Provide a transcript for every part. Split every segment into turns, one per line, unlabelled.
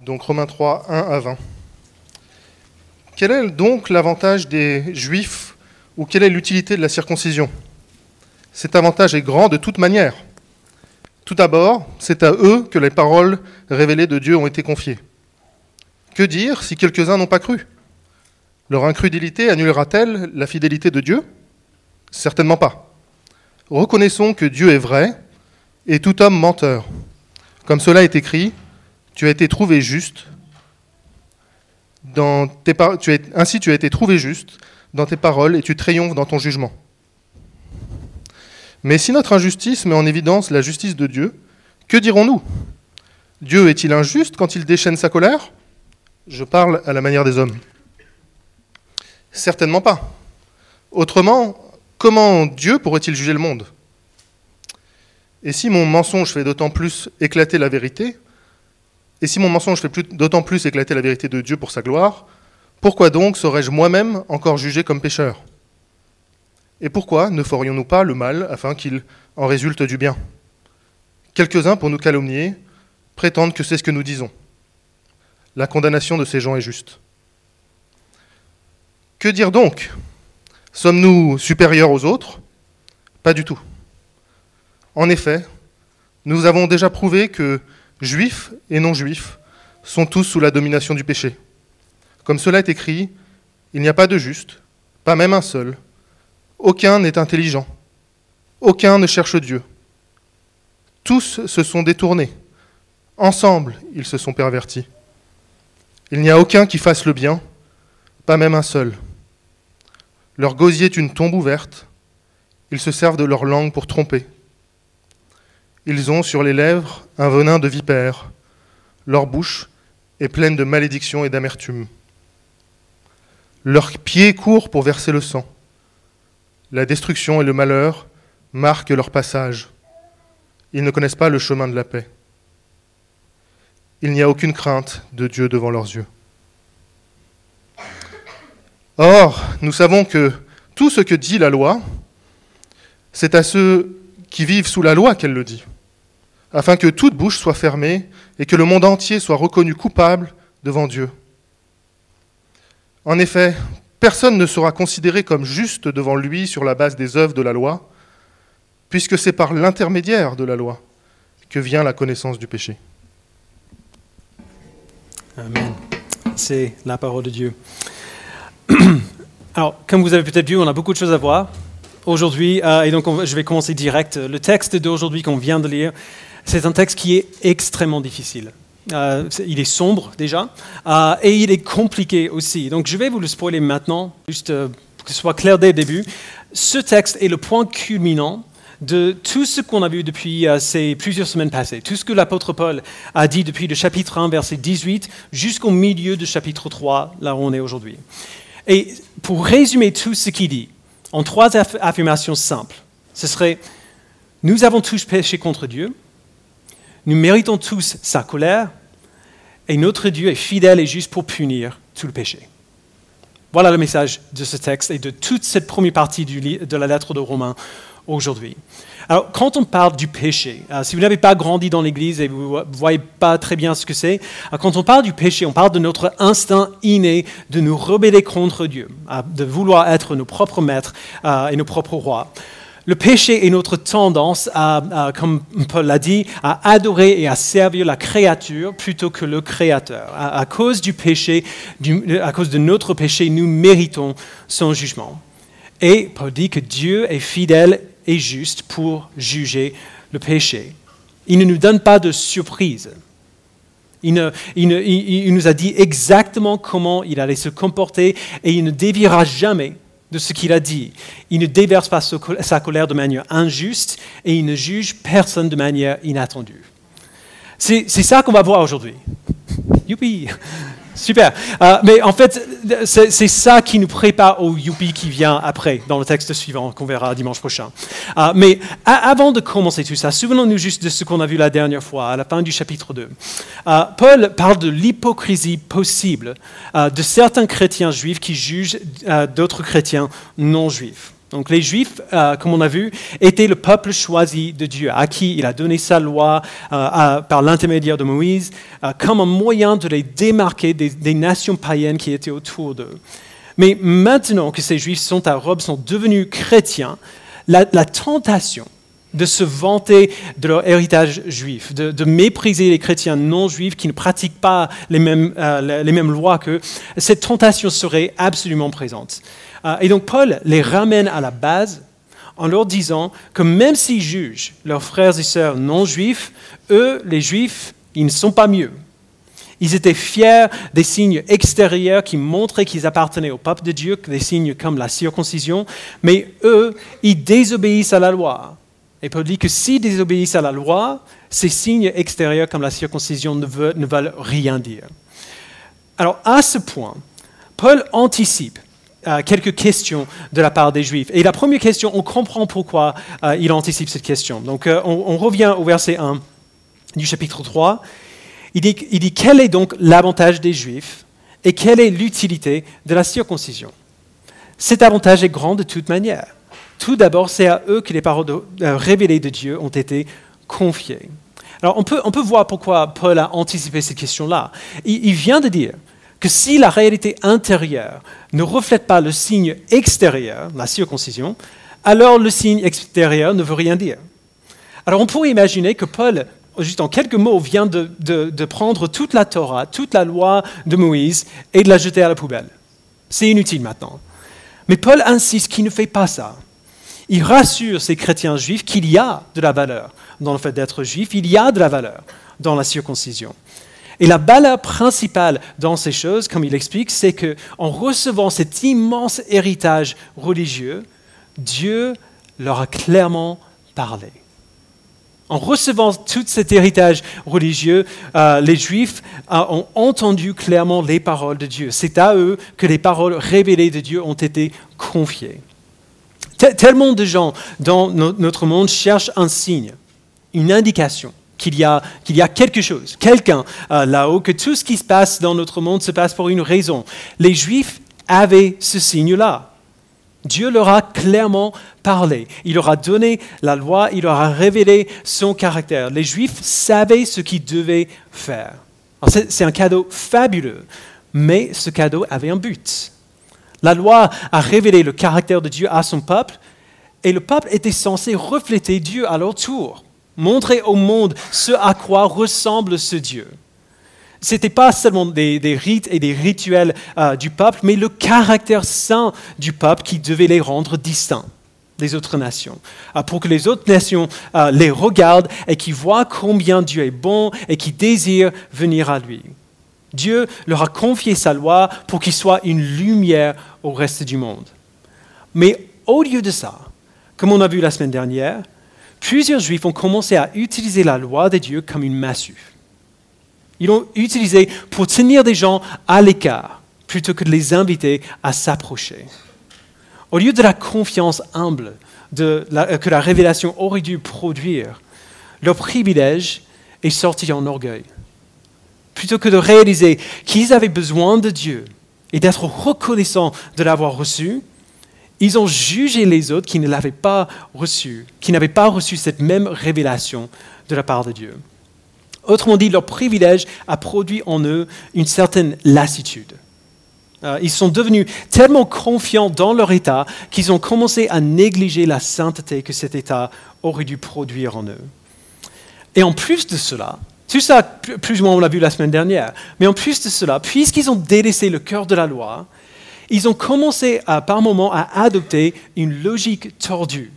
Donc Romains 3, 1 à 20. Quel est donc l'avantage des Juifs ou quelle est l'utilité de la circoncision? Cet avantage est grand de toute manière. Tout d'abord, c'est à eux que les paroles révélées de Dieu ont été confiées. Que dire si quelques-uns n'ont pas cru? Leur incrédulité annulera-t-elle la fidélité de Dieu? Certainement pas. Reconnaissons que Dieu est vrai et tout homme menteur. Comme cela est écrit, tu as été trouvé juste. Dans tes tu ainsi tu as été trouvé juste dans tes paroles et tu triomphes dans ton jugement. Mais si notre injustice met en évidence la justice de Dieu, que dirons-nous? Dieu est-il injuste quand il déchaîne sa colère? Je parle à la manière des hommes. Certainement pas. Autrement, comment Dieu pourrait-il juger le monde? Et si mon mensonge fait d'autant plus éclater la vérité, et si mon mensonge fait d'autant plus éclater la vérité de Dieu pour sa gloire, pourquoi donc serais-je moi-même encore jugé comme pécheur? Et pourquoi ne ferions-nous pas le mal afin qu'il en résulte du bien? Quelques-uns, pour nous calomnier, prétendent que c'est ce que nous disons. La condamnation de ces gens est juste. Que dire donc? Sommes-nous supérieurs aux autres? Pas du tout. En effet, nous avons déjà prouvé que juifs et non-juifs sont tous sous la domination du péché. Comme cela est écrit, il n'y a pas de juste, pas même un seul. Aucun n'est intelligent. Aucun ne cherche Dieu. Tous se sont détournés. Ensemble, ils se sont pervertis. Il n'y a aucun qui fasse le bien, pas même un seul. Leur gosier est une tombe ouverte. Ils se servent de leur langue pour tromper. Ils ont sur les lèvres un venin de vipère. Leur bouche est pleine de malédiction et d'amertume. Leurs pieds courent pour verser le sang. La destruction et le malheur marquent leur passage. Ils ne connaissent pas le chemin de la paix. Il n'y a aucune crainte de Dieu devant leurs yeux. Or, nous savons que tout ce que dit la loi, c'est à ceux qui vivent sous la loi qu'elle le dit afin que toute bouche soit fermée et que le monde entier soit reconnu coupable devant Dieu. En effet, personne ne sera considéré comme juste devant lui sur la base des œuvres de la loi, puisque c'est par l'intermédiaire de la loi que vient la connaissance du péché.
Amen. C'est la parole de Dieu. Alors, comme vous avez peut-être vu, on a beaucoup de choses à voir aujourd'hui, euh, et donc je vais commencer direct. Le texte d'aujourd'hui qu'on vient de lire, c'est un texte qui est extrêmement difficile. Euh, il est sombre déjà, euh, et il est compliqué aussi. Donc je vais vous le spoiler maintenant, juste pour que ce soit clair dès le début. Ce texte est le point culminant de tout ce qu'on a vu depuis ces plusieurs semaines passées, tout ce que l'apôtre Paul a dit depuis le chapitre 1, verset 18, jusqu'au milieu du chapitre 3, là où on est aujourd'hui. Et pour résumer tout ce qu'il dit, en trois affirmations simples, ce serait, nous avons tous péché contre Dieu, nous méritons tous sa colère et notre Dieu est fidèle et juste pour punir tout le péché. Voilà le message de ce texte et de toute cette première partie de la lettre de Romains aujourd'hui. Alors, quand on parle du péché, euh, si vous n'avez pas grandi dans l'Église et vous ne voyez pas très bien ce que c'est, euh, quand on parle du péché, on parle de notre instinct inné de nous rebeller contre Dieu, euh, de vouloir être nos propres maîtres et nos propres rois. Le péché est notre tendance, à, comme Paul l'a dit, à adorer et à servir la créature plutôt que le Créateur. À, cause du péché, à cause de notre péché, nous méritons son jugement. Et Paul dit que Dieu est fidèle et juste pour juger le péché. Il ne nous donne pas de surprise. Il, il, nous a dit exactement comment il allait se comporter et il ne déviera jamais de ce qu'il a dit. Il ne déverse pas sa colère de manière injuste et il ne juge personne de manière inattendue. C'est ça qu'on va voir aujourd'hui. Youpi Super. Euh, mais en fait, c'est ça qui nous prépare au youpi qui vient après, dans le texte suivant, qu'on verra dimanche prochain. Euh, mais avant de commencer tout ça, souvenons-nous juste de ce qu'on a vu la dernière fois, à la fin du chapitre 2. Euh, Paul parle de l'hypocrisie possible de certains chrétiens juifs qui jugent d'autres chrétiens non juifs. Donc les Juifs, euh, comme on a vu, étaient le peuple choisi de Dieu, à qui il a donné sa loi euh, par l'intermédiaire de Moïse, euh, comme un moyen de les démarquer des, nations païennes qui étaient autour d'eux. Mais maintenant que ces Juifs sont à Rome, sont devenus chrétiens, la, tentation de se vanter de leur héritage juif, de, mépriser les chrétiens non juifs qui ne pratiquent pas les mêmes, les mêmes lois qu'eux, cette tentation serait absolument présente. Euh, et donc Paul les ramène à la base en leur disant que même s'ils jugent leurs frères et sœurs non juifs, eux, les juifs, ils ne sont pas mieux. Ils étaient fiers des signes extérieurs qui montraient qu'ils appartenaient au peuple de Dieu, des signes comme la circoncision, mais eux, ils désobéissent à la loi. Et Paul dit que s'ils désobéissent à la loi, ces signes extérieurs comme la circoncision ne veulent, ne veulent rien dire. Alors à ce point, Paul anticipe euh, quelques questions de la part des Juifs. Et la première question, on comprend pourquoi euh, il anticipe cette question. Donc euh, on, revient au verset 1 du chapitre 3. Il dit, quel est donc l'avantage des Juifs et quelle est l'utilité de la circoncision? Cet avantage est grand de toute manière. Tout d'abord, c'est à eux que les paroles révélées de Dieu ont été confiées. Alors on peut, on peut voir pourquoi Paul a anticipé cette question-là. il vient de dire que si la réalité intérieure ne reflète pas le signe extérieur, la circoncision, alors le signe extérieur ne veut rien dire. Alors on pourrait imaginer que Paul, juste en quelques mots, vient de, prendre toute la Torah, toute la loi de Moïse et de la jeter à la poubelle. C'est inutile maintenant. Mais Paul insiste qu'il ne fait pas ça. Il rassure ces chrétiens juifs qu'il y a de la valeur dans le fait d'être juif, il y a de la valeur dans la circoncision. Et la valeur principale dans ces choses, comme il explique, c'est que en recevant cet immense héritage religieux, Dieu leur a clairement parlé. En recevant tout cet héritage religieux, euh, les Juifs euh, ont entendu clairement les paroles de Dieu. C'est à eux que les paroles révélées de Dieu ont été confiées. Tellement de gens dans notre monde cherchent un signe, une indication qu'il y, a, quelque chose, quelqu'un euh, là-haut, que tout ce qui se passe dans notre monde se passe pour une raison. Les Juifs avaient ce signe-là. Dieu leur a clairement parlé. Il leur a donné la loi, il leur a révélé son caractère. Les Juifs savaient ce qu'ils devaient faire. C'est un cadeau fabuleux, mais ce cadeau avait un but. La loi a révélé le caractère de Dieu à son peuple, et le peuple était censé refléter Dieu à leur tour montrer au monde ce à quoi ressemble ce Dieu. Ce n'était pas seulement des, rites et des rituels euh, du peuple, mais le caractère saint du peuple qui devait les rendre distincts des autres nations, euh, pour que les autres nations euh, les regardent et qui voient combien Dieu est bon et qui désirent venir à lui. Dieu leur a confié sa loi pour qu'il soit une lumière au reste du monde. Mais au lieu de ça, comme on a vu la semaine dernière, plusieurs juifs ont commencé à utiliser la loi de Dieu comme une massue. Ils l'ont utilisée pour tenir des gens à l'écart plutôt que de les inviter à s'approcher. Au lieu de la confiance humble que la révélation aurait dû produire, leur privilège est sorti en orgueil. Plutôt que de réaliser qu'ils avaient besoin de Dieu et d'être reconnaissants de l'avoir reçu, ils ont jugé les autres qui ne l'avaient pas reçu, qui n'avaient pas reçu cette même révélation de la part de Dieu. Autrement dit, leur privilège a produit en eux une certaine lassitude. Euh, ils sont devenus tellement confiants dans leur état qu'ils ont commencé à négliger la sainteté que cet état aurait dû produire en eux. Et en plus de cela, tout ça, plus ou moins on l'a vu la semaine dernière, mais en plus de cela, puisqu'ils ont délaissé le cœur de la loi, ils ont commencé à, par moments à adopter une logique tordue.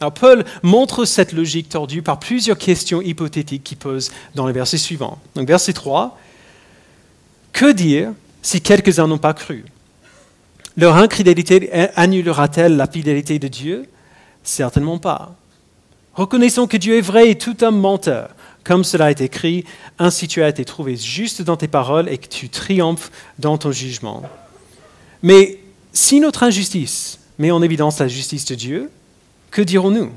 Alors Paul montre cette logique tordue par plusieurs questions hypothétiques qu'il pose dans les versets suivants. Donc verset 3, que dire si quelques-uns n'ont pas cru? Leur incrédulité annulera-t-elle la fidélité de Dieu? Certainement pas. Reconnaissons que Dieu est vrai et tout un menteur. Comme cela est écrit, ainsi tu as été trouvé juste dans tes paroles et que tu triomphes dans ton jugement. Mais si notre injustice met en évidence la justice de Dieu, que dirons-nous?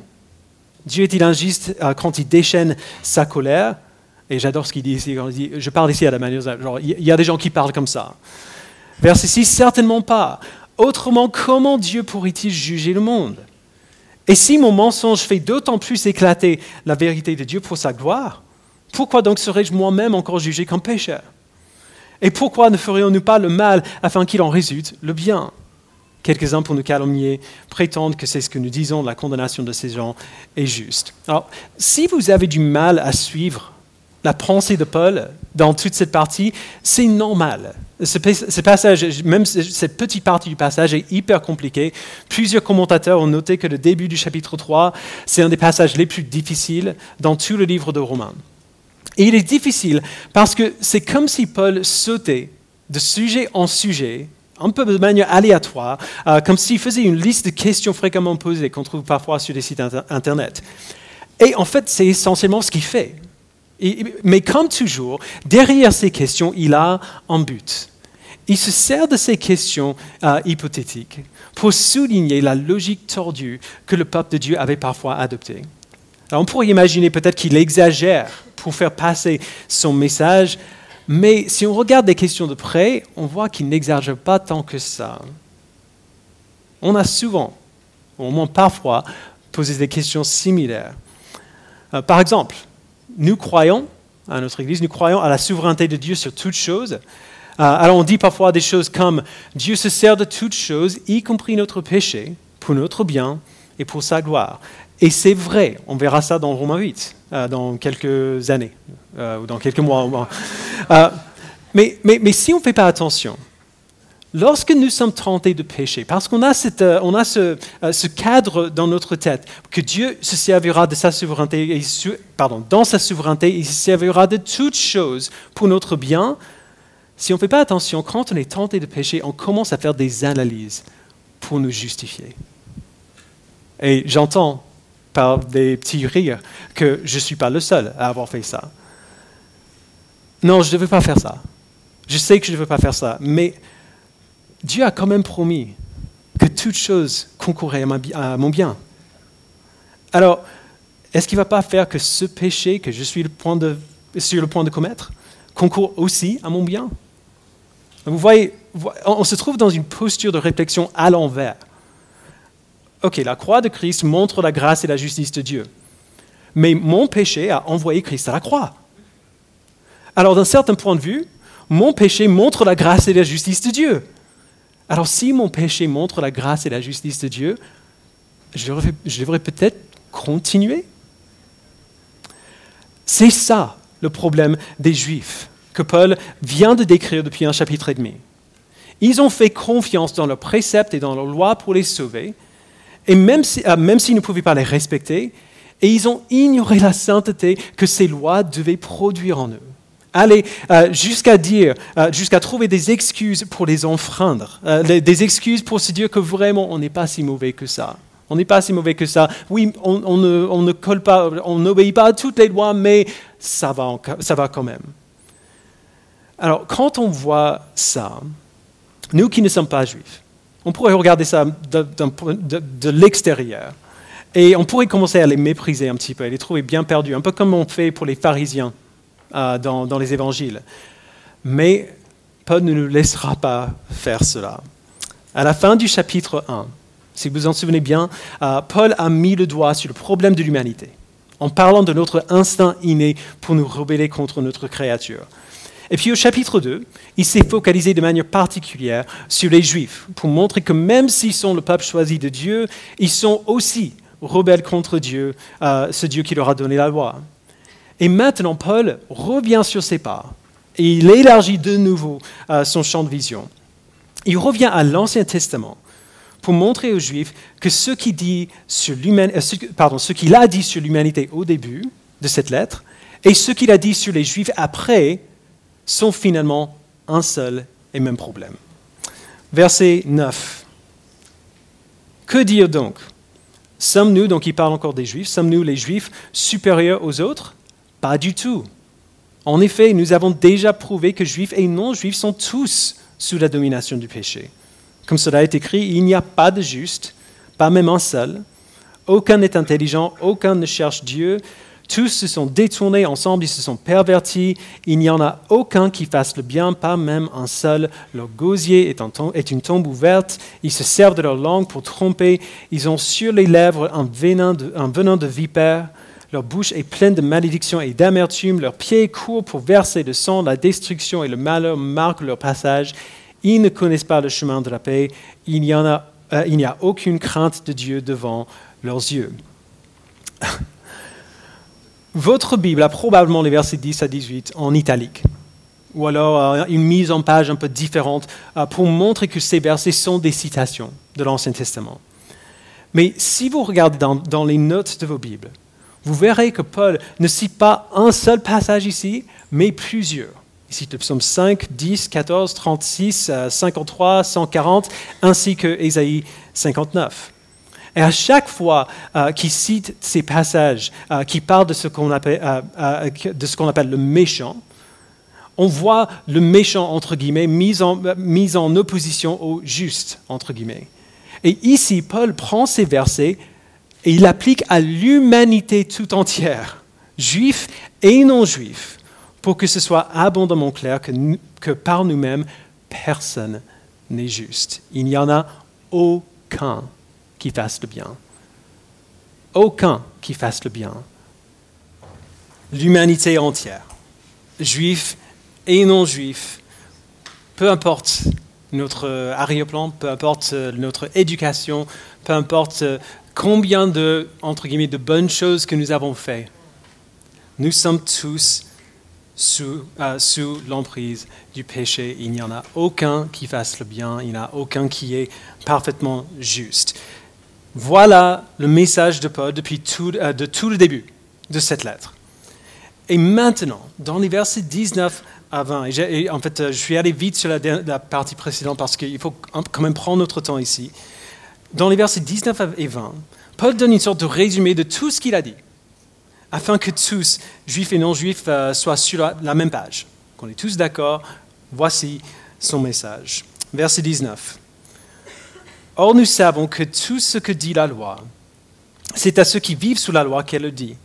Dieu est-il injuste euh, quand il déchaîne sa colère? Et j'adore ce qu'il dit ici, je parle ici à la manière, genre, il y a des gens qui parlent comme ça. Verset 6, certainement pas. Autrement, comment Dieu pourrait-il juger le monde? Et si mon mensonge fait d'autant plus éclater la vérité de Dieu pour sa gloire, pourquoi donc serais-je moi-même encore jugé comme pécheur? Et pourquoi ne ferions-nous pas le mal afin qu'il en résulte le bien? Quelques-uns pour nous calomnier prétendent que c'est ce que nous disons, la condamnation de ces gens est juste. Alors, si vous avez du mal à suivre la pensée de Paul dans toute cette partie, c'est normal. Ce, passage, même cette petite partie du passage est hyper compliqué. Plusieurs commentateurs ont noté que le début du chapitre 3, c'est un des passages les plus difficiles dans tout le livre de Romains. Et il est difficile parce que c'est comme si Paul sautait de sujet en sujet un peu de manière aléatoire, euh, comme s'il faisait une liste de questions fréquemment posées qu'on trouve parfois sur des sites Internet. Et en fait, c'est essentiellement ce qu'il fait. mais comme toujours, derrière ces questions, il a un but. Il se sert de ces questions euh, hypothétiques pour souligner la logique tordue que le peuple de Dieu avait parfois adoptée. Alors on pourrait imaginer peut-être qu'il exagère pour faire passer son message mais si on regarde les questions de près, on voit qu'il n'exagère pas tant que ça. On a souvent, au moins parfois, posé des questions similaires. Euh, par exemple, nous croyons, à notre Église, nous croyons à la souveraineté de Dieu sur toutes choses. Euh, alors on dit parfois des choses comme Dieu se sert de toutes choses, y compris notre péché, pour notre bien et pour sa gloire. Et c'est vrai, on verra ça dans Romains 8, euh, dans quelques années, euh, ou dans quelques mois. Euh, mais, mais, si on ne fait pas attention, lorsque nous sommes tentés de pécher, parce qu'on a, cette, on a ce, cadre dans notre tête, que Dieu se servira de sa souveraineté, pardon, dans sa souveraineté, il se servira de toutes choses pour notre bien, si on ne fait pas attention, quand on est tenté de pécher, on commence à faire des analyses pour nous justifier. Et j'entends par des petits rires que je ne suis pas le seul à avoir fait ça. Non, je ne veux pas faire ça. Je sais que je ne veux pas faire ça, mais Dieu a quand même promis que toute chose concourrait à mon bien. Alors, est-ce qu'il ne va pas faire que ce péché que je suis sur le point de commettre concourt aussi à mon bien? Vous voyez, on se trouve dans une posture de réflexion à l'envers. Ok, la croix de Christ montre la grâce et la justice de Dieu. Mais mon péché a envoyé Christ à la croix. Alors, d'un certain point de vue, mon péché montre la grâce et la justice de Dieu. Alors, si mon péché montre la grâce et la justice de Dieu, je devrais, peut-être continuer. C'est ça le problème des Juifs que Paul vient de décrire depuis un chapitre et demi. Ils ont fait confiance dans leurs préceptes et dans leur loi pour les sauver, et même s'ils euh, ne pouvaient pas les respecter, et ils ont ignoré la sainteté que ces lois devaient produire en eux. Aller euh, jusqu'à dire, euh, jusqu'à trouver des excuses pour les enfreindre, des excuses pour se dire que vraiment on n'est pas si mauvais que ça. On n'est pas si mauvais que ça. Oui, on, ne, on ne, colle pas, on n'obéit pas à toutes les lois, mais ça va, ça va quand même. Alors, quand on voit ça, nous qui ne sommes pas juifs, on pourrait regarder ça de, l'extérieur. Et on pourrait commencer à les mépriser un petit peu, à les trouver bien perdus, un peu comme on fait pour les pharisiens euh, dans, les évangiles. Mais Paul ne nous laissera pas faire cela. À la fin du chapitre 1, si vous vous en souvenez bien, euh, Paul a mis le doigt sur le problème de l'humanité, en parlant de notre instinct inné pour nous rebeller contre notre créature. Et puis au chapitre 2, il s'est focalisé de manière particulière sur les Juifs, pour montrer que même s'ils sont le peuple choisi de Dieu, ils sont aussi rebelles contre Dieu, euh, ce Dieu qui leur a donné la loi. Et maintenant, Paul revient sur ses pas et il élargit de nouveau euh, son champ de vision. Il revient à l'Ancien Testament pour montrer aux Juifs que ce qu'il euh, a dit sur l'humanité au début de cette lettre et ce qu'il a dit sur les Juifs après sont finalement un seul et même problème. Verset 9. Que dire donc? Sommes-nous, donc il parle encore des Juifs, sommes-nous les Juifs supérieurs aux autres? Pas du tout. En effet, nous avons déjà prouvé que Juifs et non-Juifs sont tous sous la domination du péché. Comme cela est écrit, il n'y a pas de juste, pas même un seul. Aucun n'est intelligent, aucun ne cherche Dieu. Tous se sont détournés ensemble, ils se sont pervertis. Il n'y en a aucun qui fasse le bien, pas même un seul. Leur gosier est, une tombe ouverte. Ils se servent de leur langue pour tromper. Ils ont sur les lèvres un venin de, vipère. Leur bouche est pleine de malédiction et d'amertume. Leurs pieds courent pour verser le sang. La destruction et le malheur marquent leur passage. Ils ne connaissent pas le chemin de la paix. Il n'y euh, a aucune crainte de Dieu devant leurs yeux. Votre Bible a probablement les versets 10 à 18 en italique, ou alors euh, une mise en page un peu différente euh, pour montrer que ces versets sont des citations de l'Ancien Testament. Mais si vous regardez dans, les notes de vos Bibles, vous verrez que Paul ne cite pas un seul passage ici, mais plusieurs. Il cite le psaume 5, 10, 14, 36, 53, 140, ainsi que Ésaïe 59. Et à chaque fois euh, qu'il cite ces passages euh, qui parlent de ce qu'on appelle, euh, ce qu'on appelle le méchant, on voit le méchant, entre guillemets, mis en, mis en opposition au juste, entre guillemets. Et ici, Paul prend ces versets et il applique à l'humanité tout entière, juifs et non-juifs, pour que ce soit abondamment clair que, que par nous-mêmes, personne n'est juste. Il n'y en a aucun fasse le bien. Aucun qui fasse le bien. L'humanité entière, juifs et non-juifs, peu importe notre arrière-plan, peu importe notre éducation, peu importe combien de, entre guillemets, de bonnes choses que nous avons faites, nous sommes tous sous, euh, sous l'emprise du péché. Il n'y en a aucun qui fasse le bien, il n'y en a aucun qui est parfaitement juste. Voilà le message de Paul depuis tout, euh, tout le début de cette lettre. Et maintenant, dans les versets 19 à 20, et, en fait, euh, je suis allé vite sur la, partie précédente parce qu'il faut quand même prendre notre temps ici. Dans les versets 19 et 20, Paul donne une sorte de résumé de tout ce qu'il a dit, afin que tous, juifs et non-juifs, euh, soient sur la, la même page, qu'on est tous d'accord. Voici son message. Verset 19. Or, nous savons que tout ce que dit la loi, c'est à ceux qui vivent sous la loi qu'elle le dit,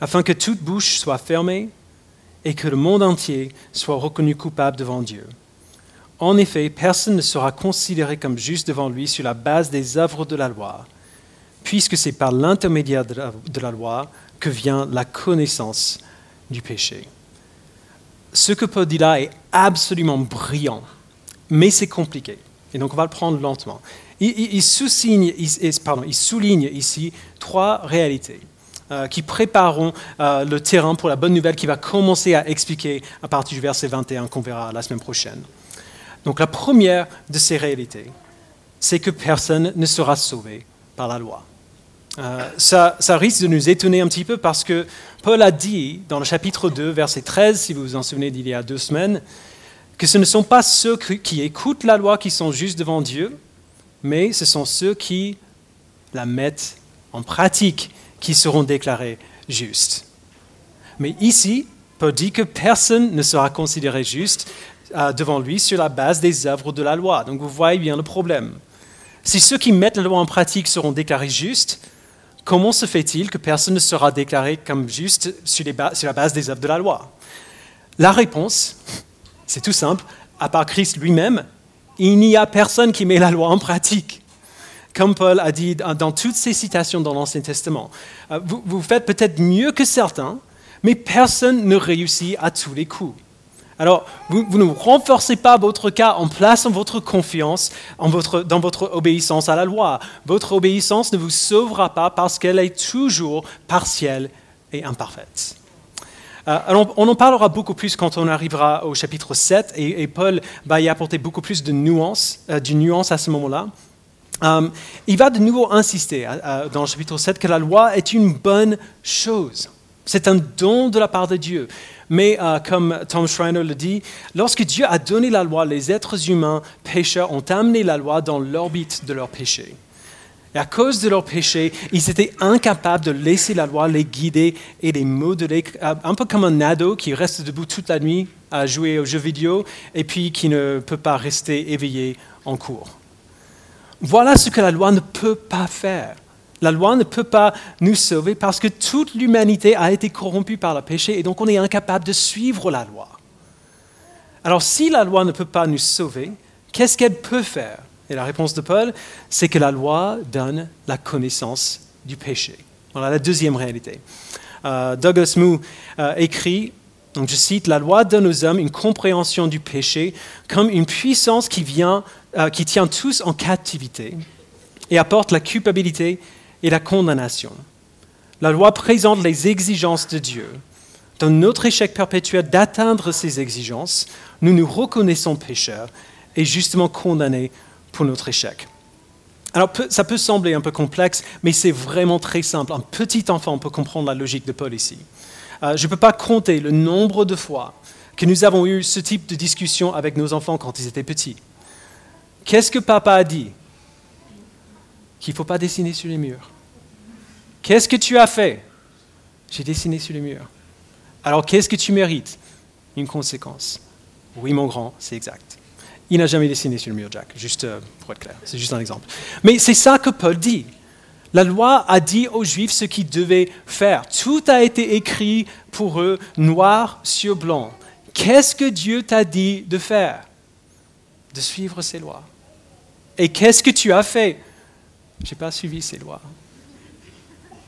afin que toute bouche soit fermée et que le monde entier soit reconnu coupable devant Dieu. En effet, personne ne sera considéré comme juste devant lui sur la base des œuvres de la loi, puisque c'est par l'intermédiaire de la loi que vient la connaissance du péché. Ce que Paul dit là est absolument brillant, mais c'est compliqué. Et donc on va le prendre lentement. Il, souligne, ici trois réalités euh, qui prépareront euh, le terrain pour la bonne nouvelle qui va commencer à expliquer à partir du verset 21 qu'on verra la semaine prochaine. Donc la première de ces réalités, c'est que personne ne sera sauvé par la loi. Euh, ça, ça, risque de nous étonner un petit peu parce que Paul a dit dans le chapitre 2, verset 13, si vous vous en souvenez d'il y a deux semaines, que ce ne sont pas ceux qui écoutent la loi qui sont justes devant Dieu, mais ce sont ceux qui la mettent en pratique qui seront déclarés justes. Mais ici, Paul dit que personne ne sera considéré juste euh, devant lui sur la base des œuvres de la loi. Donc vous voyez bien le problème. Si ceux qui mettent la loi en pratique seront déclarés justes, comment se fait-il que personne ne sera déclaré comme juste sur, sur la base des œuvres de la loi? La réponse, c'est tout simple. À part Christ lui-même, il n'y a personne qui met la loi en pratique. Comme Paul a dit dans toutes ces citations dans l'Ancien Testament. Euh, vous, faites peut-être mieux que certains, mais personne ne réussit à tous les coups. Alors, vous, ne renforcez pas votre cas en plaçant votre confiance dans votre obéissance à la loi. Votre obéissance ne vous sauvera pas parce qu'elle est toujours partielle et imparfaite. Euh, on en parlera beaucoup plus quand on arrivera au chapitre 7 et, Paul va y apporter beaucoup plus de nuances, euh, nuance à ce moment-là. Euh, il va de nouveau insister dans le chapitre 7 que la loi est une bonne chose. C'est un don de la part de Dieu. Mais comme Tom Schreiner le dit, lorsque Dieu a donné la loi, les êtres humains pécheurs ont amené la loi dans l'orbite de leur péché. Et à cause de leur péché, ils étaient incapables de laisser la loi les guider et les modeler, un peu comme un ado qui reste debout toute la nuit à jouer aux jeux vidéo et puis qui ne peut pas rester éveillé en cours. Voilà ce que la loi ne peut pas faire. La loi ne peut pas nous sauver parce que toute l'humanité a été corrompue par le péché et donc on est incapable de suivre la loi. Alors si la loi ne peut pas nous sauver, qu'est-ce qu'elle peut faire? Et la réponse de Paul, c'est que la loi donne la connaissance du péché. Voilà la deuxième réalité. Euh, Douglas Moo euh, écrit, donc je cite, La loi donne aux hommes une compréhension du péché comme une puissance qui, vient, euh, qui tient tous en captivité et apporte la culpabilité et la condamnation. La loi présente les exigences de Dieu. Dans notre échec perpétuel d'atteindre ces exigences, nous nous reconnaissons pécheurs et justement condamnés pour notre échec. Alors ça peut sembler un peu complexe, mais c'est vraiment très simple. Un petit enfant peut comprendre la logique de Paul ici. Euh, je ne peux pas compter le nombre de fois que nous avons eu ce type de discussion avec nos enfants quand ils étaient petits. Qu'est-ce que papa a dit Qu'il ne faut pas dessiner sur les murs? Qu'est-ce que tu as fait? J'ai dessiné sur les murs. Alors qu'est-ce que tu mérites? Une conséquence. Oui, mon grand, c'est exact. Il n'a jamais dessiné sur le mur, Jack, juste euh, pour être clair. C'est juste un exemple. Mais c'est ça que Paul dit. La loi a dit aux Juifs ce qu'ils devaient faire. Tout a été écrit pour eux, noir sur blanc. Qu'est-ce que Dieu t'a dit de faire? De suivre ses lois. Et qu'est-ce que tu as fait? Je n'ai pas suivi ces lois.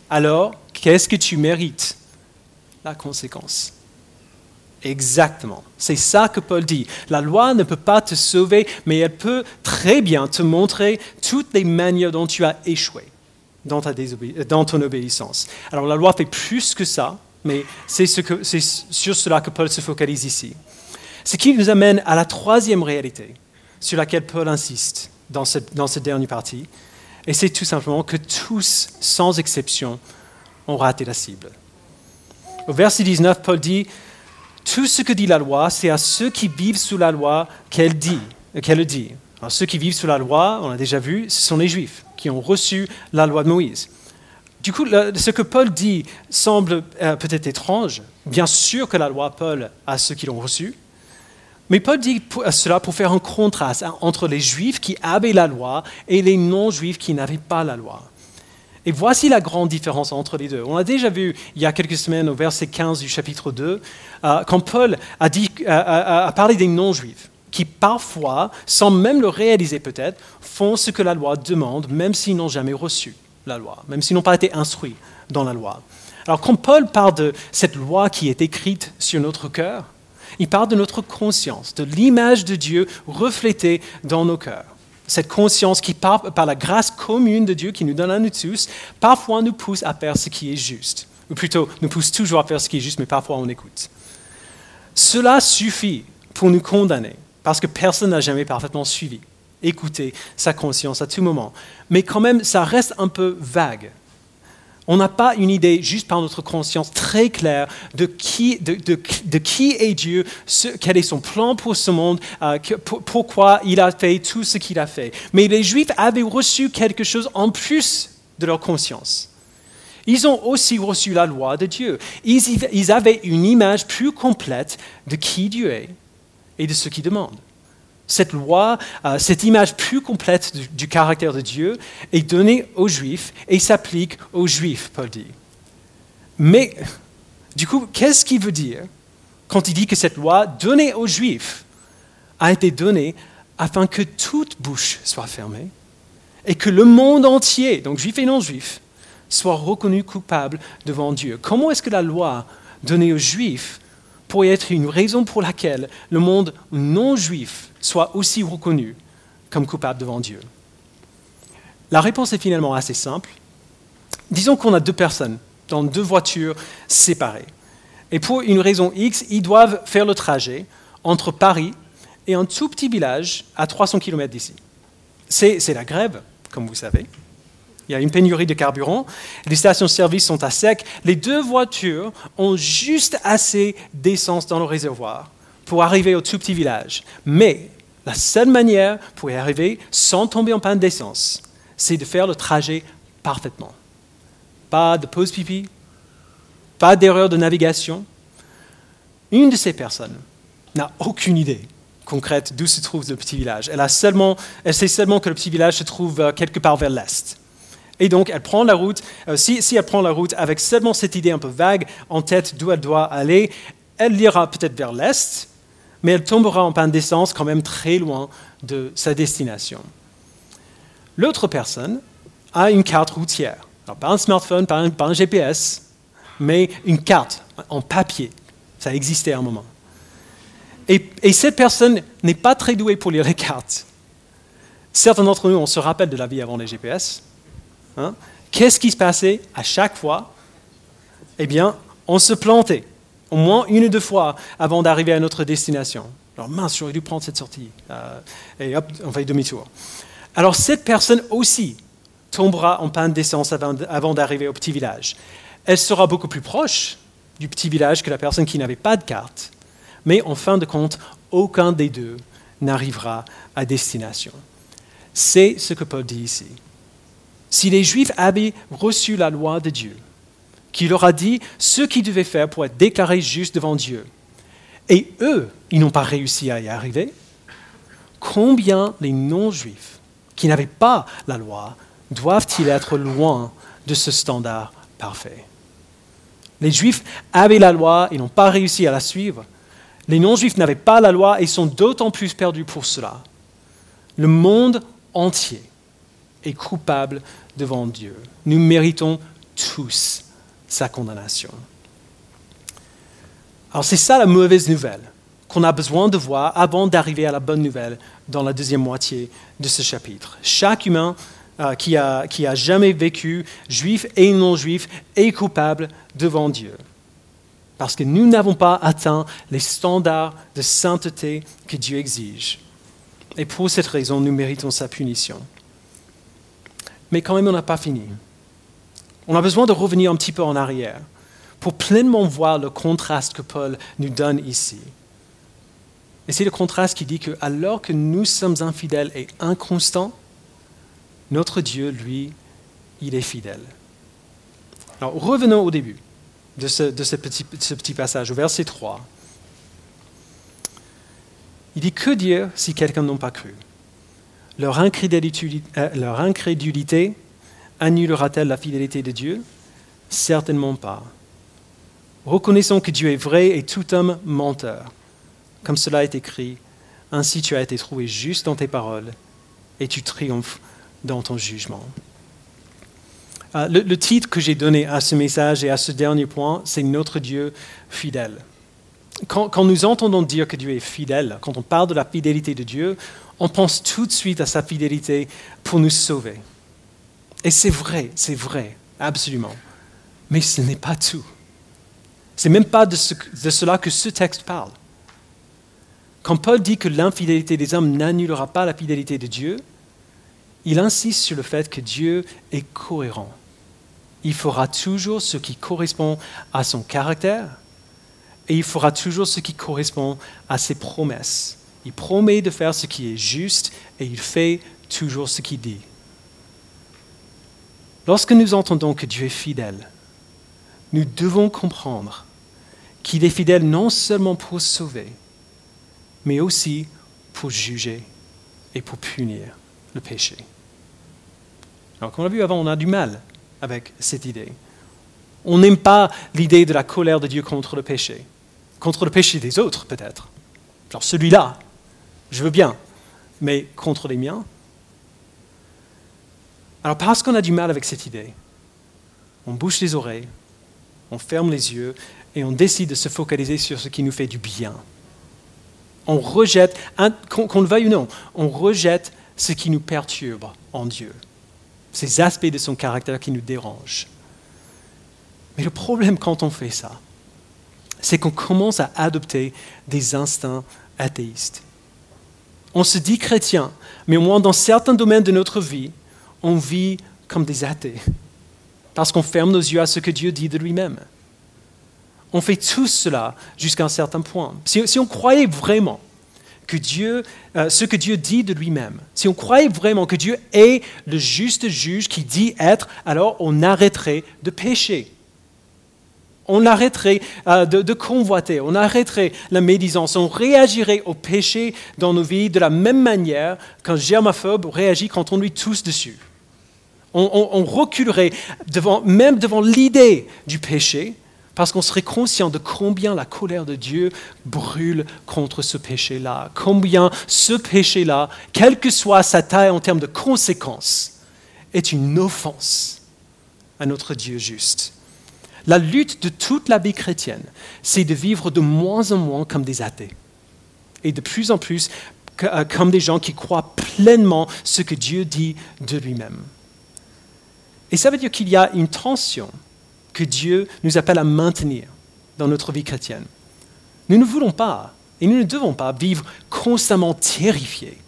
Alors, qu'est-ce que tu mérites? La conséquence. Exactement. C'est ça que Paul dit. La loi ne peut pas te sauver, mais elle peut très bien te montrer toutes les manières dont tu as échoué dans, ton obéissance. Alors la loi fait plus que ça, mais c'est sur cela que Paul se focalise ici. Ce qui nous amène à la troisième réalité sur laquelle Paul insiste dans cette, dans cette dernière partie, et c'est tout simplement que tous, sans exception, ont raté la cible. Au verset 19, Paul dit, tout ce que dit la loi, c'est à ceux qui vivent sous la loi qu'elle dit, qu'elle dit. Alors, ceux qui vivent sous la loi, on a déjà vu, ce sont les Juifs qui ont reçu la loi de Moïse. Du coup, ce que Paul dit semble euh, peut-être étrange. Bien sûr que la loi Paul à ceux qui l'ont reçu, mais Paul dit cela pour faire un contraste entre les Juifs qui avaient la loi et les non-Juifs qui n'avaient pas la loi. Et voici la grande différence entre les deux. On a déjà vu il y a quelques semaines au verset 15 du chapitre 2, euh, quand Paul a, a parlé des non-juifs, qui parfois, sans même le réaliser peut-être, font ce que la loi demande, même s'ils n'ont jamais reçu la loi, même s'ils n'ont pas été instruits dans la loi. Alors quand Paul parle de cette loi qui est écrite sur notre cœur, il parle de notre conscience, de l'image de Dieu reflétée dans nos cœurs cette conscience qui, par, la grâce commune de Dieu qui nous donne à nous tous, parfois nous pousse à faire ce qui est juste. Ou plutôt, nous pousse toujours à faire ce qui est juste, mais parfois on écoute. Cela suffit pour nous condamner, parce que personne n'a jamais parfaitement suivi, écouté sa conscience à tout moment. Mais quand même, ça reste un peu vague on n'a pas une idée, juste par notre conscience très claire, de qui, est Dieu, quel est son plan pour ce monde, euh, pourquoi il a fait tout ce qu'il a fait. Mais les Juifs avaient reçu quelque chose en plus de leur conscience. Ils ont aussi reçu la loi de Dieu. ils avaient une image plus complète de qui Dieu est et de ce qu'il demande cette loi, euh, cette image plus complète du, caractère de Dieu est donnée aux Juifs et s'applique aux Juifs, Paul dit. Mais, du coup, qu'est-ce qu'il veut dire quand il dit que cette loi donnée aux Juifs a été donnée afin que toute bouche soit fermée et que le monde entier, donc juif et non juif, soit reconnu coupable devant Dieu? Comment est-ce que la loi donnée aux Juifs pourrait être une raison pour laquelle le monde non juif soit aussi reconnu comme coupable devant Dieu La réponse est finalement assez simple. Disons qu'on a deux personnes dans deux voitures séparées. Et pour une raison X, ils doivent faire le trajet entre Paris et un tout petit village à 300 km d'ici. C'est la grève, comme vous savez. Il y a une pénurie de carburant, les stations-service sont à sec, les deux voitures ont juste assez d'essence dans le réservoir pour arriver au tout petit village. Mais la seule manière pour y arriver sans tomber en panne d'essence, c'est de faire le trajet parfaitement. Pas de pause pipi, pas d'erreur de navigation. Une de ces personnes n'a aucune idée concrète d'où se trouve le petit village. Elle, elle sait seulement que le petit village se trouve euh, quelque part vers l'est. Et donc, elle prend la route, euh, si, si, elle prend la route avec seulement cette idée un peu vague en tête d'où elle doit aller, elle ira peut-être vers l'est, mais elle tombera en panne d'essence quand même très loin de sa destination. L'autre personne a une carte routière. Alors, pas un smartphone, pas un, GPS, mais une carte en papier. Ça existait à un moment. Et, et cette personne n'est pas très douée pour lire les cartes. Certains d'entre nous, on se rappelle de la vie avant les GPS. Hein. Qu'est-ce qui se passait à chaque fois? Eh bien, on se plantait au moins une ou deux fois avant d'arriver à notre destination. Alors mince, j'aurais dû prendre cette sortie. Euh, et hop, on fait demi-tour. Alors cette personne aussi tombera en panne d'essence avant d'arriver au petit village. Elle sera beaucoup plus proche du petit village que la personne qui n'avait pas de carte. Mais en fin de compte, aucun des deux n'arrivera à destination. C'est ce que Paul dit ici. Si les Juifs avaient reçu la loi de Dieu, qui leur a dit ce qu'ils devaient faire pour être déclarés justes devant Dieu, et eux, ils n'ont pas réussi à y arriver, combien les non-juifs qui n'avaient pas la loi doivent-ils être loin de ce standard parfait? Les juifs avaient la loi et n'ont pas réussi à la suivre. Les non-juifs n'avaient pas la loi et sont d'autant plus perdus pour cela. Le monde entier est coupable devant Dieu. Nous méritons tous sa condamnation. Alors c'est ça la mauvaise nouvelle qu'on a besoin de voir avant d'arriver à la bonne nouvelle dans la deuxième moitié de ce chapitre. Chaque humain euh, qui, a, qui a jamais vécu, juif et non juif, est coupable devant Dieu. Parce que nous n'avons pas atteint les standards de sainteté que Dieu exige. Et pour cette raison, nous méritons sa punition. Mais quand même, on n'a pas fini. On a besoin de revenir un petit peu en arrière pour pleinement voir le contraste que Paul nous donne ici. Et c'est le contraste qui dit que alors que nous sommes infidèles et inconstants, notre Dieu, lui, il est fidèle. Alors revenons au début de ce, petit, passage, au verset 3. Il dit Que dire si quelqu'un n'a pas cru? Leur incrédulité, euh, leur incrédulité annulera-t-elle la fidélité de Dieu? Certainement pas. Reconnaissons que Dieu est vrai et tout homme menteur. Comme cela est écrit, ainsi tu as été trouvé juste dans tes paroles et tu triomphes dans ton jugement. Euh, le, titre que j'ai donné à ce message et à ce dernier point, c'est Notre Dieu fidèle. Quand, nous entendons dire que Dieu est fidèle, quand on parle de la fidélité de Dieu, on pense tout de suite à sa fidélité pour nous sauver. Et c'est vrai, c'est vrai, absolument. Mais ce n'est pas tout. Ce n'est même pas de, cela que ce texte parle. Quand Paul dit que l'infidélité des hommes n'annulera pas la fidélité de Dieu, il insiste sur le fait que Dieu est cohérent. Il fera toujours ce qui correspond à son caractère et il fera toujours ce qui correspond à ses promesses. Il promet de faire ce qui est juste et il fait toujours ce qu'il dit. Lorsque nous entendons que Dieu est fidèle, nous devons comprendre qu'il est fidèle non seulement pour sauver, mais aussi pour juger et pour punir le péché. Alors, comme on l'a vu avant, on a du mal avec cette idée. On n'aime pas l'idée de la colère de Dieu contre le péché, contre le péché des autres peut-être. Genre celui-là, je veux bien, mais contre les miens Alors parce qu'on a du mal avec cette idée, on bouche les oreilles, on ferme les yeux et on décide de se focaliser sur ce qui nous fait du bien. On rejette, qu'on le veuille ou non, on rejette ce qui nous perturbe en Dieu, ces aspects de son caractère qui nous dérangent. Mais le problème quand on fait ça, c'est qu'on commence à adopter des instincts athéistes. On se dit chrétien, mais au moins dans certains domaines de notre vie, on vit comme des athées, parce qu'on ferme nos yeux à ce que Dieu dit de lui-même. On fait tout cela jusqu'à un certain point. Si, on croyait vraiment que Dieu, euh, ce que Dieu dit de lui-même, si on croyait vraiment que Dieu est le juste juge qui dit être, alors on arrêterait de pécher on arrêterait euh, de, convoiter, on arrêterait la médisance, on réagirait au péché dans nos vies de la même manière qu'un germaphobe réagit quand on lui tousse dessus. On, reculerait même devant l'idée du péché, parce qu'on serait conscient de combien la colère de Dieu brûle contre ce péché-là, combien ce péché-là, quelle que soit sa taille en termes de conséquences, est une offense à notre Dieu juste. La lutte de toute la vie chrétienne, c'est de vivre de moins en moins comme des athées et de plus en plus euh, comme des gens qui croient pleinement ce que Dieu dit de lui-même. Et ça veut dire qu'il y a une tension que Dieu nous appelle à maintenir dans notre vie chrétienne. Nous ne voulons pas et nous ne devons pas vivre constamment terrifiés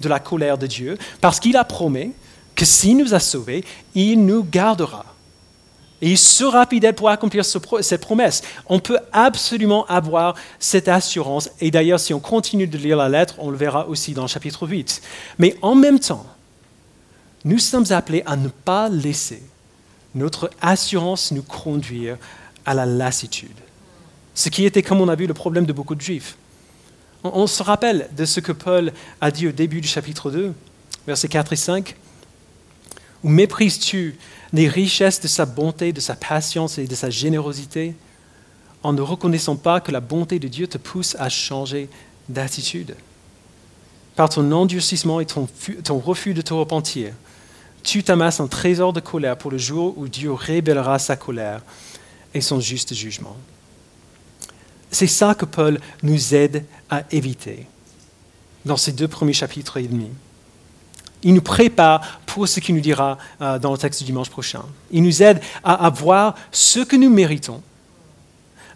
de la colère de Dieu parce qu'il a promis que s'il nous a sauvés, il nous gardera. Et il sera fidèle pour accomplir cette promesse. On peut absolument avoir cette assurance. Et d'ailleurs, si on continue de lire la lettre, on le verra aussi dans le chapitre 8. Mais en même temps, nous sommes appelés à ne pas laisser notre assurance nous conduire à la lassitude. Ce qui était, comme on a vu, le problème de beaucoup de juifs. On, se rappelle de ce que Paul a dit au début du chapitre 2, versets 4 et 5. Où méprises-tu les richesses de sa bonté, de sa patience et de sa générosité, en ne reconnaissant pas que la bonté de Dieu te pousse à changer d'attitude? Par ton endurcissement et ton, ton refus de te repentir, tu t'amasses un trésor de colère pour le jour où Dieu révélera sa colère et son juste jugement. C'est ça que Paul nous aide à éviter dans ces deux premiers chapitres et demi. Il nous prépare pour ce qu'il nous dira euh, dans le texte du dimanche prochain. Il nous aide à avoir ce que nous méritons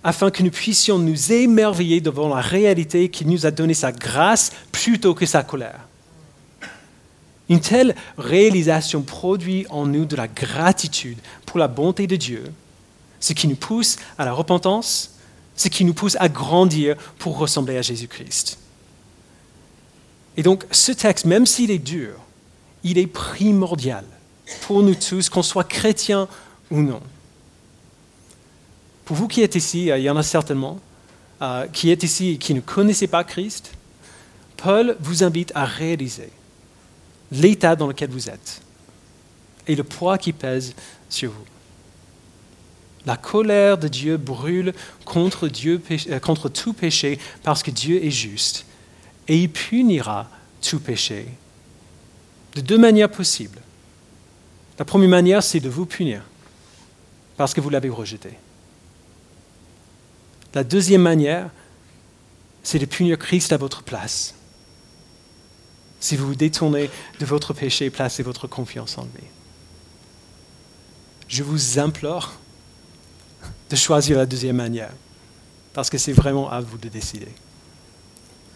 afin que nous puissions nous émerveiller devant la réalité qu'il nous a donné sa grâce plutôt que sa colère. Une telle réalisation produit en nous de la gratitude pour la bonté de Dieu, ce qui nous pousse à la repentance, ce qui nous pousse à grandir pour ressembler à Jésus-Christ. Et donc ce texte, même s'il est dur, il est primordial pour nous tous, qu'on soit chrétien ou non. Pour vous qui êtes ici, il y en a certainement, euh, qui êtes ici et qui ne connaissez pas Christ, Paul vous invite à réaliser l'état dans lequel vous êtes et le poids qui pèse sur vous. La colère de Dieu brûle contre, Dieu, euh, contre tout péché parce que Dieu est juste et il punira tout péché de deux manières possibles. La première manière, c'est de vous punir parce que vous l'avez rejeté. La deuxième manière, c'est de punir Christ à votre place si vous vous détournez de votre péché et placez votre confiance en lui. Je vous implore de choisir la deuxième manière, parce que c'est vraiment à vous de décider.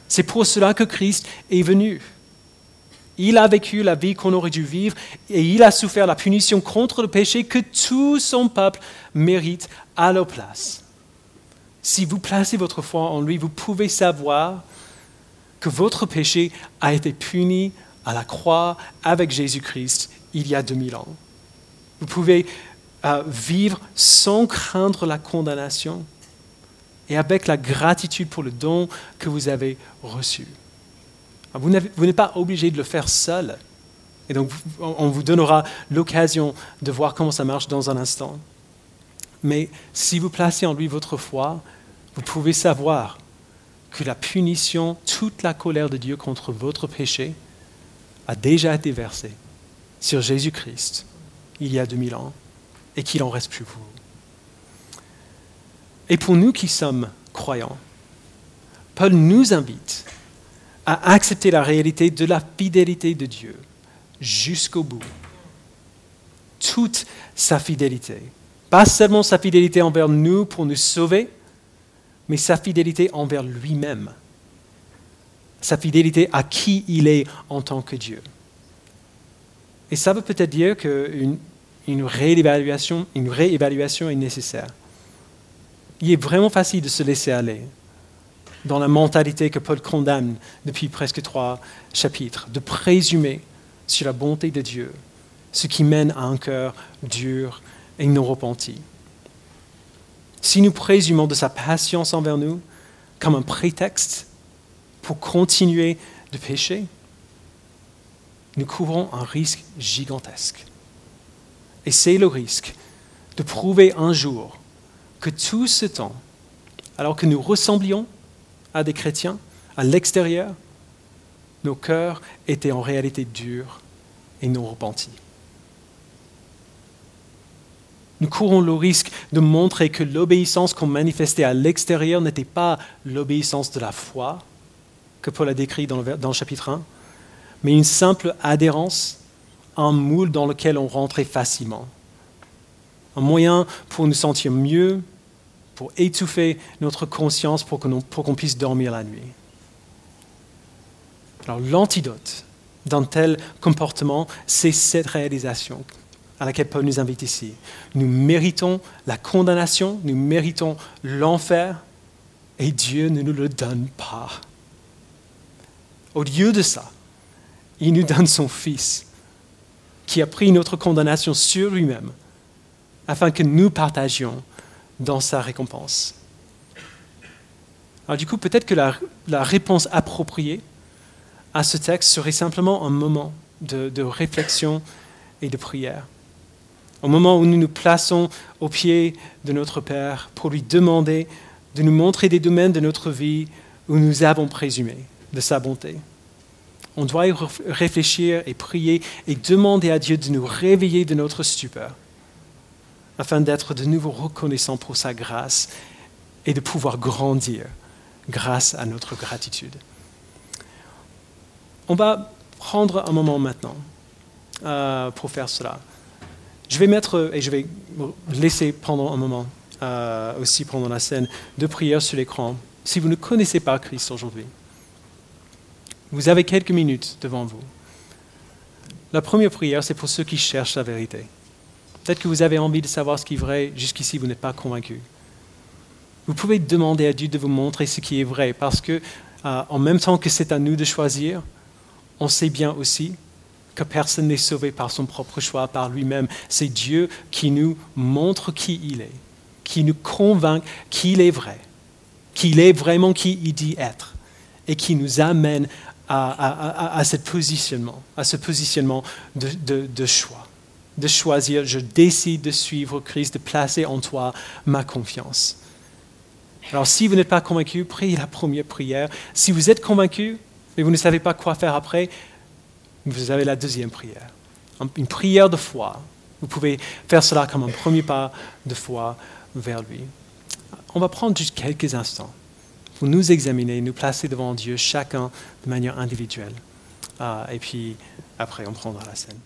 C'est pour cela que Christ est venu. Il a vécu la vie qu'on aurait dû vivre et il a souffert la punition contre le péché que tout son peuple mérite à leur place. Si vous placez votre foi en lui, vous pouvez savoir que votre péché a été puni à la croix avec Jésus-Christ il y a 2000 ans. Vous pouvez euh, vivre sans craindre la condamnation et avec la gratitude pour le don que vous avez reçu. Vous n'êtes pas obligé de le faire seul. Et donc, on vous donnera l'occasion de voir comment ça marche dans un instant. Mais si vous placez en lui votre foi, vous pouvez savoir que la punition, toute la colère de Dieu contre votre péché a déjà été versée sur Jésus-Christ il y a 2000 ans et qu'il en reste plus vous. Et pour nous qui sommes croyants, Paul nous invite à accepter la réalité de la fidélité de Dieu jusqu'au bout. Toute sa fidélité. Pas seulement sa fidélité envers nous pour nous sauver, mais sa fidélité envers lui-même, sa fidélité à qui il est en tant que Dieu. Et ça veut peut-être dire qu'une une réévaluation, une réévaluation est nécessaire. Il est vraiment facile de se laisser aller dans la mentalité que Paul condamne depuis presque trois chapitres, de présumer sur la bonté de Dieu, ce qui mène à un cœur dur et non repenti si nous présumons de sa patience envers nous comme un prétexte pour continuer de pécher, nous couvrons un risque gigantesque. Et c'est le risque de prouver un jour que tout ce temps, alors que nous ressemblions à des chrétiens à l'extérieur, nos cœurs étaient en réalité durs et non repentis. Nous courons le risque de montrer que l'obéissance qu'on manifestait à l'extérieur n'était pas l'obéissance de la foi, que Paul a décrit dans le, dans le chapitre 1, mais une simple adhérence à un moule dans lequel on rentrait facilement. Un moyen pour nous sentir mieux, pour étouffer notre conscience pour qu'on puisse dormir la nuit. Alors l'antidote d'un tel comportement, c'est cette réalisation à laquelle Paul nous invite ici. Nous méritons la condamnation, nous méritons l'enfer, et Dieu ne nous le donne pas. Au lieu de ça, il nous donne son Fils, qui a pris notre condamnation sur lui-même, afin que nous partagions dans sa récompense. Alors du coup, peut-être que la, réponse appropriée à ce texte serait simplement un moment de, de réflexion et de prière. Au moment où nous nous plaçons au pied de notre Père pour lui demander de nous montrer des domaines de notre vie où nous avons présumé de sa bonté. On doit y réfléchir et prier et demander à Dieu de nous réveiller de notre stupeur afin d'être de nouveau reconnaissant pour sa grâce et de pouvoir grandir grâce à notre gratitude. On va prendre un moment maintenant euh, pour faire cela. Je vais mettre, et je vais laisser pendant un moment euh, aussi pendant la scène de prière sur l'écran. Si vous ne connaissez pas Christ aujourd'hui, vous avez quelques minutes devant vous. La première prière, c'est pour ceux qui cherchent la vérité. Peut-être que vous avez envie de savoir ce qui est vrai, jusqu'ici vous n'êtes pas convaincu. Vous pouvez demander à Dieu de vous montrer ce qui est vrai, parce que euh, en même temps que c'est à nous de choisir, on sait bien aussi que personne n'est sauvé par son propre choix, par lui-même. C'est Dieu qui nous montre qui il est, qui nous convainc qu'il est vrai, qu'il est vraiment qui il dit être, et qui nous amène à, ce positionnement, à ce positionnement de choix de choisir, je décide de suivre Christ, de placer en toi ma confiance. Alors si vous n'êtes pas convaincu, priez la première prière. Si vous êtes convaincu, mais vous ne savez pas quoi faire après, vous avez la deuxième prière. Une prière de foi. Vous pouvez faire cela comme un premier pas de foi vers lui. On va prendre juste quelques instants pour nous examiner, nous placer devant Dieu, chacun de manière individuelle. Ah, et puis après, on prendra la scène.